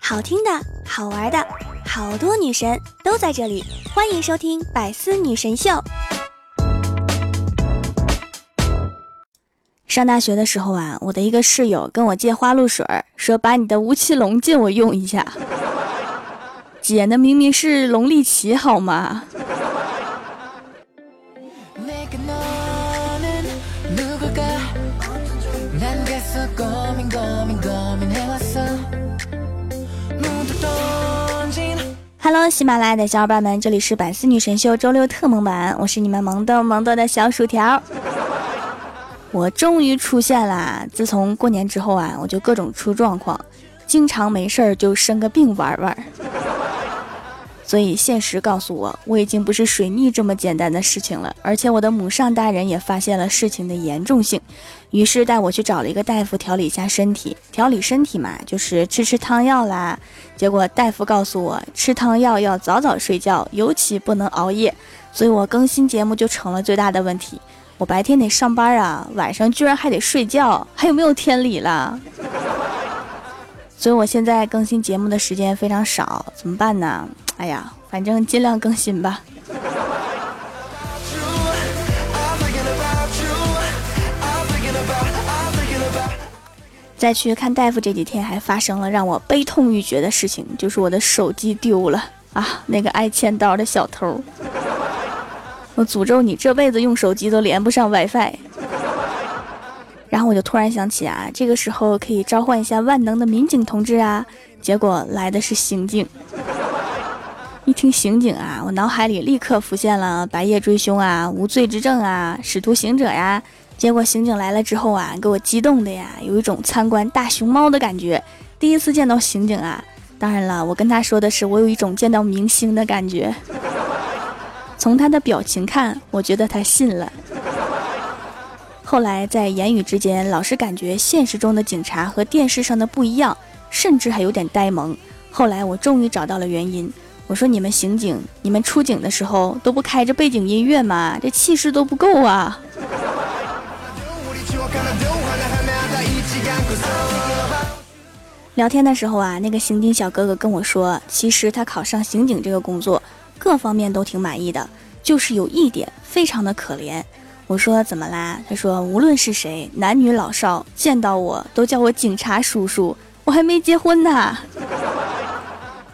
好听的，好玩的，好多女神都在这里，欢迎收听《百思女神秀》。上大学的时候啊，我的一个室友跟我借花露水，说把你的吴奇隆借我用一下。姐，那明明是龙力奇好吗？Hello，喜马拉雅的小伙伴们，这里是百思女神秀周六特萌版，我是你们萌豆萌豆的小薯条。我终于出现啦！自从过年之后啊，我就各种出状况，经常没事儿就生个病玩玩。所以现实告诉我，我已经不是水逆这么简单的事情了。而且我的母上大人也发现了事情的严重性，于是带我去找了一个大夫调理一下身体。调理身体嘛，就是吃吃汤药啦。结果大夫告诉我，吃汤药要早早睡觉，尤其不能熬夜。所以我更新节目就成了最大的问题。我白天得上班啊，晚上居然还得睡觉，还有没有天理了？所以我现在更新节目的时间非常少，怎么办呢？哎呀，反正尽量更新吧。再去看大夫这几天，还发生了让我悲痛欲绝的事情，就是我的手机丢了啊！那个爱欠刀的小偷，我诅咒你这辈子用手机都连不上 WiFi。然后我就突然想起啊，这个时候可以召唤一下万能的民警同志啊，结果来的是刑警。一听刑警啊，我脑海里立刻浮现了《白夜追凶》啊、无罪之证啊、使徒行者呀。结果刑警来了之后啊，给我激动的呀，有一种参观大熊猫的感觉。第一次见到刑警啊，当然了，我跟他说的是我有一种见到明星的感觉。从他的表情看，我觉得他信了。后来在言语之间，老是感觉现实中的警察和电视上的不一样，甚至还有点呆萌。后来我终于找到了原因。我说你们刑警，你们出警的时候都不开着背景音乐吗？这气势都不够啊！聊天的时候啊，那个刑警小哥哥跟我说，其实他考上刑警这个工作，各方面都挺满意的，就是有一点非常的可怜。我说怎么啦？他说无论是谁，男女老少，见到我都叫我警察叔叔，我还没结婚呢。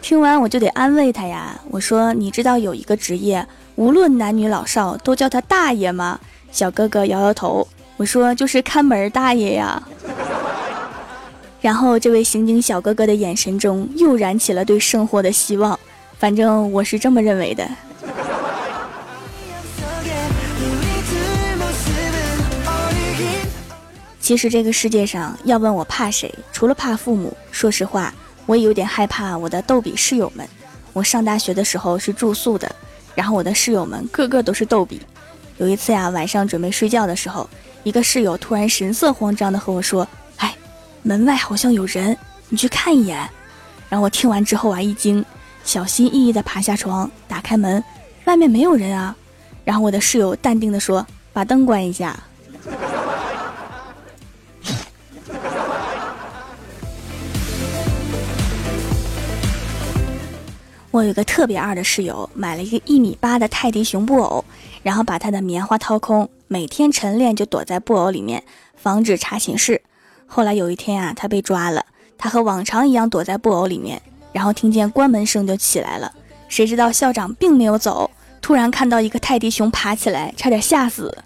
听完我就得安慰他呀，我说你知道有一个职业，无论男女老少都叫他大爷吗？小哥哥摇摇头，我说就是看门大爷呀。然后这位刑警小哥哥的眼神中又燃起了对生活的希望，反正我是这么认为的。其实这个世界上要问我怕谁，除了怕父母，说实话。我也有点害怕我的逗比室友们。我上大学的时候是住宿的，然后我的室友们个个都是逗比。有一次呀，晚上准备睡觉的时候，一个室友突然神色慌张的和我说：“哎，门外好像有人，你去看一眼。”然后我听完之后啊，一惊，小心翼翼的爬下床，打开门，外面没有人啊。然后我的室友淡定的说：“把灯关一下。”我有个特别二的室友，买了一个一米八的泰迪熊布偶，然后把他的棉花掏空，每天晨练就躲在布偶里面，防止查寝室。后来有一天啊，他被抓了，他和往常一样躲在布偶里面，然后听见关门声就起来了。谁知道校长并没有走，突然看到一个泰迪熊爬起来，差点吓死。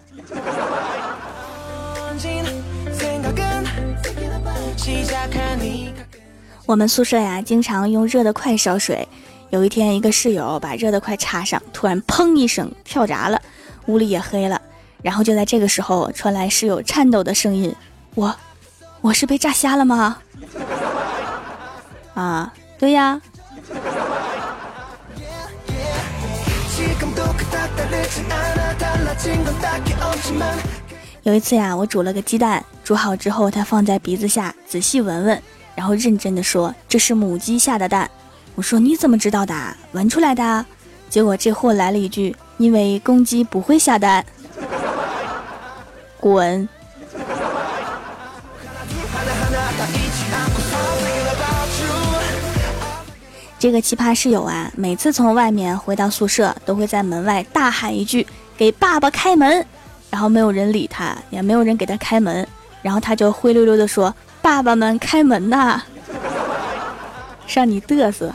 我们宿舍呀，经常用热的快烧水。有一天，一个室友把热的快插上，突然砰一声跳闸了，屋里也黑了。然后就在这个时候，传来室友颤抖的声音：“我，我是被炸瞎了吗？” 啊，对呀。有一次呀，我煮了个鸡蛋，煮好之后，他放在鼻子下仔细闻闻，然后认真的说：“这是母鸡下的蛋。”我说你怎么知道的？闻出来的。结果这货来了一句：“因为公鸡不会下蛋。”滚！这个奇葩室友啊，每次从外面回到宿舍，都会在门外大喊一句：“给爸爸开门。”然后没有人理他，也没有人给他开门，然后他就灰溜溜的说：“爸爸们开门呐！”让你嘚瑟。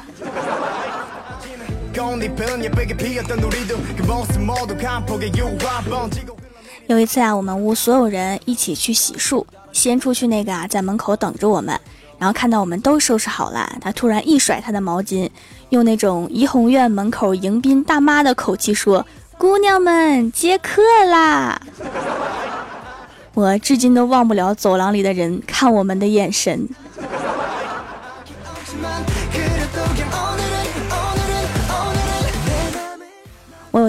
有一次啊，我们屋所有人一起去洗漱，先出去那个啊，在门口等着我们。然后看到我们都收拾好了，他突然一甩他的毛巾，用那种怡红院门口迎宾大妈的口气说：“姑娘们接客啦！”我至今都忘不了走廊里的人看我们的眼神。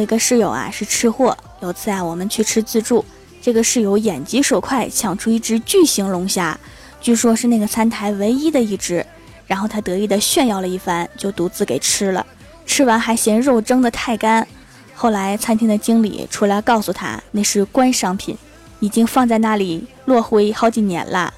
一个室友啊，是吃货。有次啊，我们去吃自助，这个室友眼疾手快，抢出一只巨型龙虾。据说是那个餐台唯一的一只，然后他得意的炫耀了一番，就独自给吃了。吃完还嫌肉蒸的太干。后来餐厅的经理出来告诉他，那是官商品，已经放在那里落灰好几年了。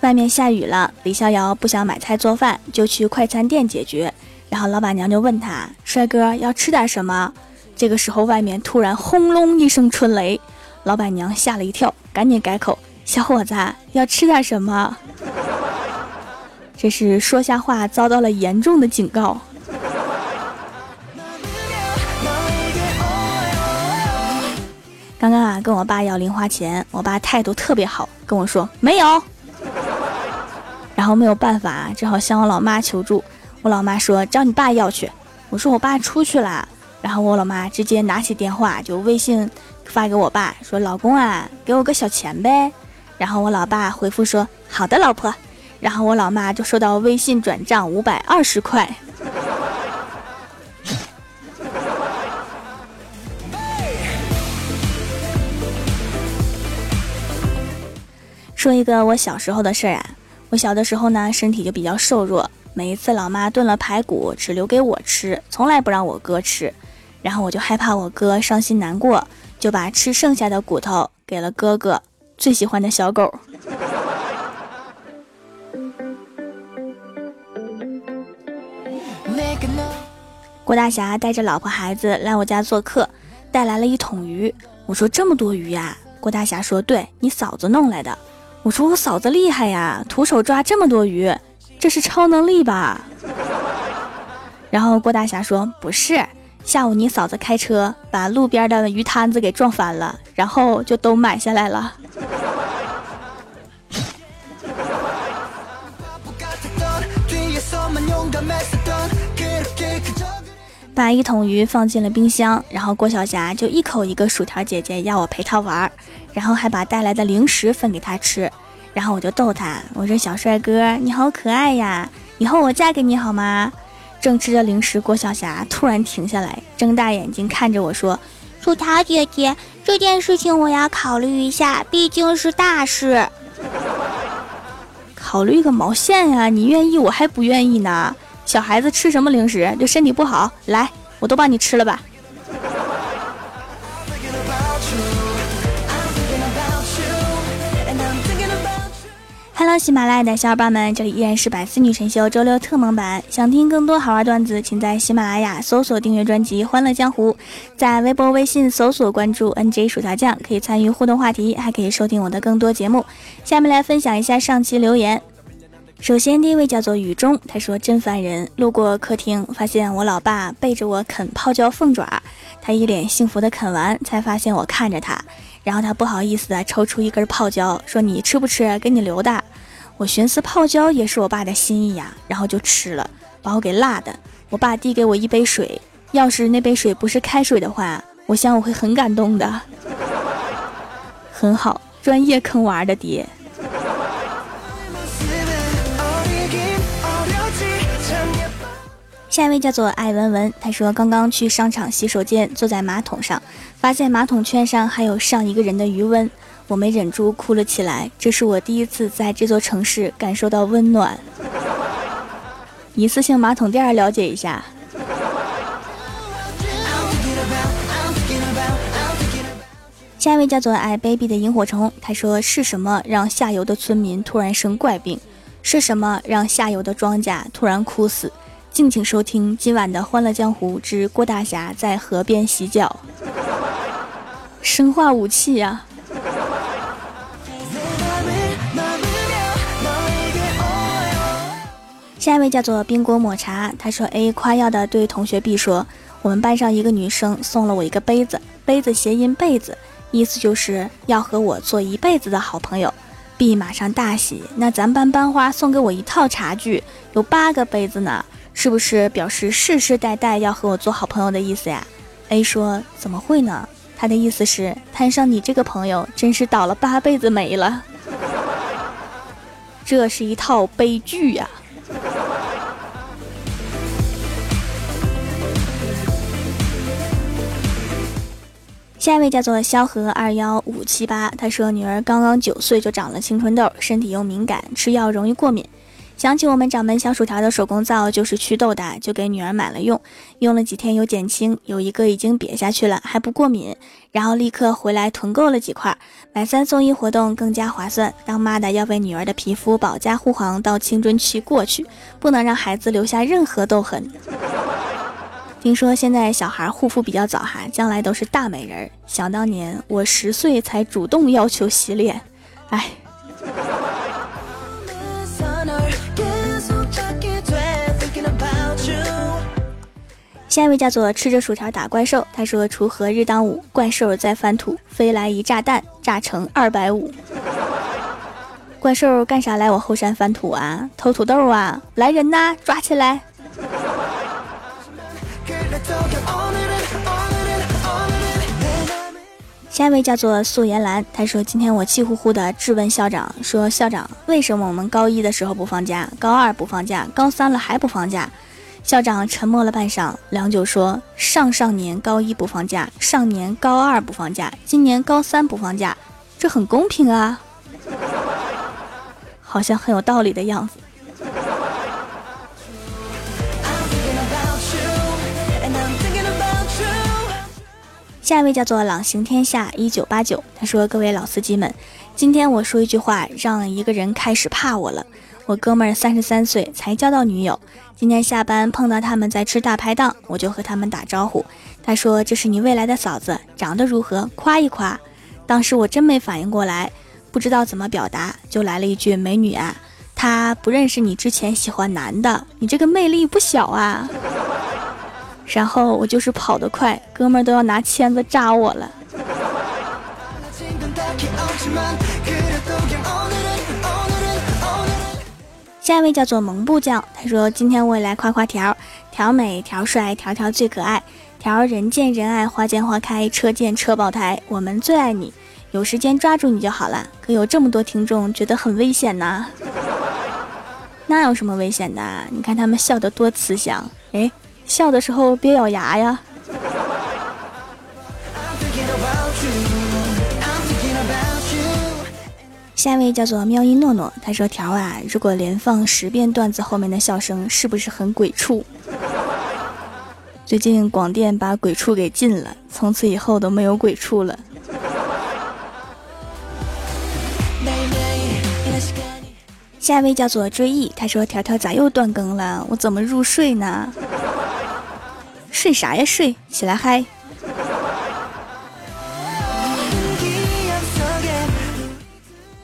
外面下雨了，李逍遥不想买菜做饭，就去快餐店解决。然后老板娘就问他：“帅哥，要吃点什么？”这个时候，外面突然轰隆一声春雷，老板娘吓了一跳，赶紧改口：“小伙子，要吃点什么？”这是说瞎话遭到了严重的警告。刚刚啊，跟我爸要零花钱，我爸态度特别好，跟我说没有。然后没有办法，只好向我老妈求助。我老妈说：“找你爸要去。”我说：“我爸出去了。”然后我老妈直接拿起电话就微信发给我爸说：“老公啊，给我个小钱呗。”然后我老爸回复说：“好的，老婆。”然后我老妈就收到微信转账五百二十块。说一个我小时候的事儿啊，我小的时候呢身体就比较瘦弱，每一次老妈炖了排骨只留给我吃，从来不让我哥吃。然后我就害怕我哥伤心难过，就把吃剩下的骨头给了哥哥最喜欢的小狗。郭大侠带着老婆孩子来我家做客，带来了一桶鱼。我说这么多鱼呀？郭大侠说：“对你嫂子弄来的。”我说：“我嫂子厉害呀，徒手抓这么多鱼，这是超能力吧？”然后郭大侠说：“不是。”下午你嫂子开车把路边的鱼摊子给撞翻了，然后就都买下来了。把一桶鱼放进了冰箱，然后郭晓霞就一口一个薯条姐姐要我陪她玩，然后还把带来的零食分给她吃，然后我就逗她，我说小帅哥你好可爱呀，以后我嫁给你好吗？正吃着零食，郭晓霞突然停下来，睁大眼睛看着我说：“薯条姐姐，这件事情我要考虑一下，毕竟是大事。考虑个毛线呀！你愿意，我还不愿意呢。小孩子吃什么零食对身体不好？来，我都帮你吃了吧。” Hello，喜马拉雅的小伙伴们，这里依然是百思女神秀周六特蒙版。想听更多好玩段子，请在喜马拉雅搜索订阅专辑《欢乐江湖》，在微博、微信搜索关注 NJ 薯条酱，可以参与互动话题，还可以收听我的更多节目。下面来分享一下上期留言。首先，第一位叫做雨中，他说：“真烦人，路过客厅，发现我老爸背着我啃泡椒凤爪，他一脸幸福的啃完，才发现我看着他。”然后他不好意思的抽出一根泡椒，说：“你吃不吃？给你留的。”我寻思泡椒也是我爸的心意呀，然后就吃了，把我给辣的。我爸递给我一杯水，要是那杯水不是开水的话，我想我会很感动的。很好，专业坑娃的爹。下一位叫做艾文文，他说刚刚去商场洗手间，坐在马桶上，发现马桶圈上还有上一个人的余温，我没忍住哭了起来。这是我第一次在这座城市感受到温暖。一次性马桶垫了解一下。下一位叫做爱 baby 的萤火虫，他说是什么让下游的村民突然生怪病？是什么让下游的庄稼突然枯死？敬请收听今晚的《欢乐江湖之郭大侠在河边洗脚》。生化武器呀！下一位叫做冰果抹茶，他说：“A 夸耀的对同学 B 说，我们班上一个女生送了我一个杯子，杯子谐音被子，意思就是要和我做一辈子的好朋友。”B 马上大喜，那咱班班花送给我一套茶具，有八个杯子呢，是不是表示世世代代要和我做好朋友的意思呀？A 说：“怎么会呢？他的意思是摊上你这个朋友，真是倒了八辈子霉了。这是一套悲剧呀！”下一位叫做萧何二幺五七八，他说女儿刚刚九岁就长了青春痘，身体又敏感，吃药容易过敏。想起我们掌门小薯条的手工皂就是祛痘的，就给女儿买了用。用了几天有减轻，有一个已经瘪下去了，还不过敏。然后立刻回来囤购了几块，买三送一活动更加划算。当妈的要为女儿的皮肤保驾护航到青春期过去，不能让孩子留下任何痘痕。听说现在小孩护肤比较早哈，将来都是大美人。想当年我十岁才主动要求洗脸，哎。下一位叫做吃着薯条打怪兽，他说锄禾日当午，怪兽在翻土，飞来一炸弹，炸成二百五。怪兽干啥来我后山翻土啊？偷土豆啊？来人呐，抓起来！下一位叫做素颜兰，他说：“今天我气呼呼的质问校长，说校长，为什么我们高一的时候不放假，高二不放假，高三了还不放假？”校长沉默了半晌，良久说：“上上年高一不放假，上年高二不放假，今年高三不放假，这很公平啊，好像很有道理的样子。”下一位叫做朗行天下一九八九，他说：“各位老司机们，今天我说一句话，让一个人开始怕我了。我哥们儿三十三岁才交到女友，今天下班碰到他们在吃大排档，我就和他们打招呼。他说：‘这是你未来的嫂子，长得如何？夸一夸。’当时我真没反应过来，不知道怎么表达，就来了一句：‘美女啊，他不认识你之前喜欢男的，你这个魅力不小啊。’”然后我就是跑得快，哥们儿都要拿签子扎我了。下一位叫做萌布酱，他说：“今天我也来夸夸条，条美条帅条条最可爱，条人见人爱花见花开车见车爆胎，我们最爱你，有时间抓住你就好了。可有这么多听众觉得很危险呐？那有什么危险的？你看他们笑得多慈祥，哎。”笑的时候别咬牙呀！下一位叫做喵音诺诺，他说：“条啊，如果连放十遍段子后面的笑声，是不是很鬼畜？”最近广电把鬼畜给禁了，从此以后都没有鬼畜了。下一位叫做追忆，他说：“条条咋又断更了？我怎么入睡呢？”睡啥呀睡，起来嗨！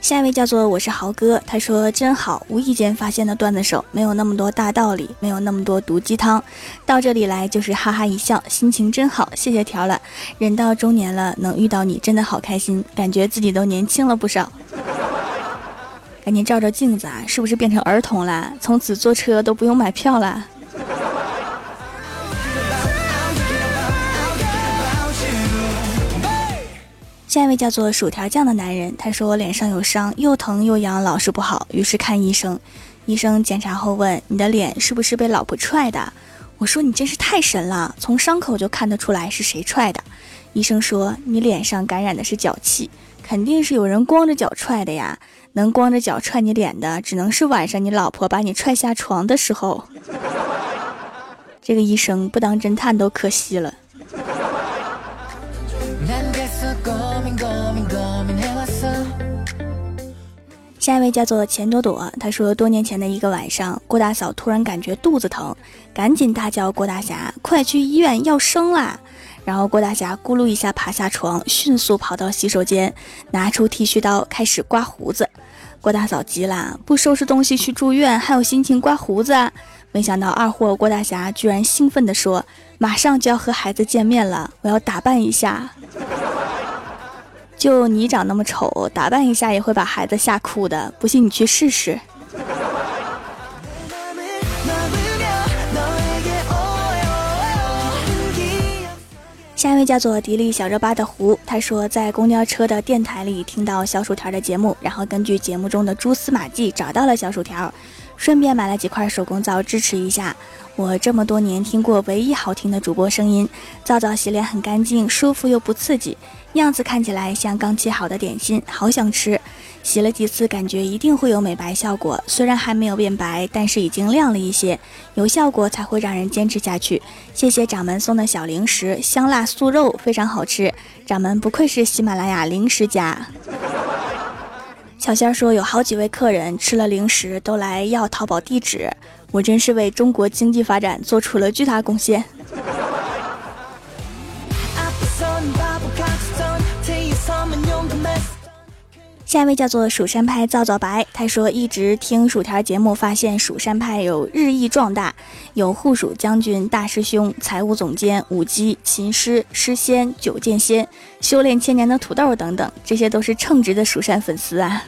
下一位叫做我是豪哥，他说真好，无意间发现的段子手，没有那么多大道理，没有那么多毒鸡汤，到这里来就是哈哈一笑，心情真好，谢谢条了。人到中年了，能遇到你真的好开心，感觉自己都年轻了不少。赶紧照照镜子啊，是不是变成儿童了？从此坐车都不用买票了。下一位叫做薯条酱的男人，他说我脸上有伤，又疼又痒，老是不好，于是看医生。医生检查后问：“你的脸是不是被老婆踹的？”我说：“你真是太神了，从伤口就看得出来是谁踹的。”医生说：“你脸上感染的是脚气，肯定是有人光着脚踹的呀。能光着脚踹你脸的，只能是晚上你老婆把你踹下床的时候。”这个医生不当侦探都可惜了。下一位叫做钱朵朵，她说多年前的一个晚上，郭大嫂突然感觉肚子疼，赶紧大叫郭大侠，快去医院要生啦！然后郭大侠咕噜一下爬下床，迅速跑到洗手间，拿出剃须刀开始刮胡子。郭大嫂急了，不收拾东西去住院，还有心情刮胡子？没想到二货郭大侠居然兴奋地说：“马上就要和孩子见面了，我要打扮一下。”就你长那么丑，打扮一下也会把孩子吓哭的。不信你去试试。下一位叫做迪丽小热巴的胡，他说在公交车的电台里听到小薯条的节目，然后根据节目中的蛛丝马迹找到了小薯条，顺便买了几块手工皂支持一下。我这么多年听过唯一好听的主播声音，皂皂洗脸很干净，舒服又不刺激。样子看起来像刚切好的点心，好想吃。洗了几次，感觉一定会有美白效果。虽然还没有变白，但是已经亮了一些。有效果才会让人坚持下去。谢谢掌门送的小零食，香辣素肉非常好吃。掌门不愧是喜马拉雅零食家。小仙说有好几位客人吃了零食都来要淘宝地址，我真是为中国经济发展做出了巨大贡献。下一位叫做蜀山派皂皂白，他说一直听薯条节目，发现蜀山派有日益壮大，有护蜀将军、大师兄、财务总监、舞姬、琴师、诗仙、九剑仙、修炼千年的土豆等等，这些都是称职的蜀山粉丝啊。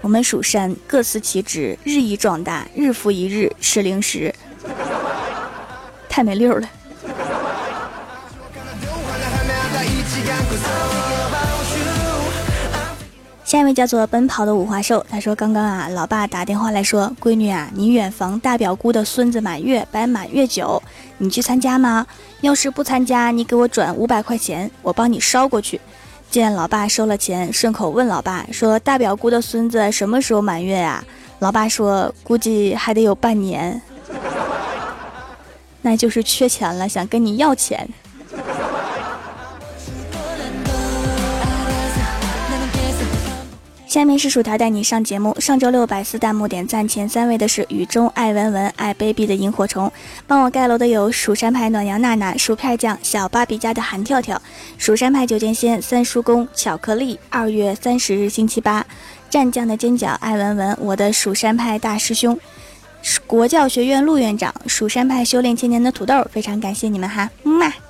我们蜀山各司其职，日益壮大，日复一日吃零食，太没溜了。下一位叫做奔跑的五花兽，他说：“刚刚啊，老爸打电话来说，闺女啊，你远房大表姑的孙子满月摆满月酒，你去参加吗？要是不参加，你给我转五百块钱，我帮你捎过去。”见老爸收了钱，顺口问老爸说：“大表姑的孙子什么时候满月呀？”老爸说：“估计还得有半年，那就是缺钱了，想跟你要钱。”下面是薯条带你上节目。上周六百四弹幕点赞前三位的是雨中爱文文、爱 baby 的萤火虫。帮我盖楼的有蜀山派暖阳娜娜、薯片酱、小芭比家的韩跳跳、蜀山派九剑仙、三叔公、巧克力。二月三十日星期八，战将的尖角、爱文文、我的蜀山派大师兄、国教学院陆院长、蜀山派修炼千年的土豆，非常感谢你们哈，么么。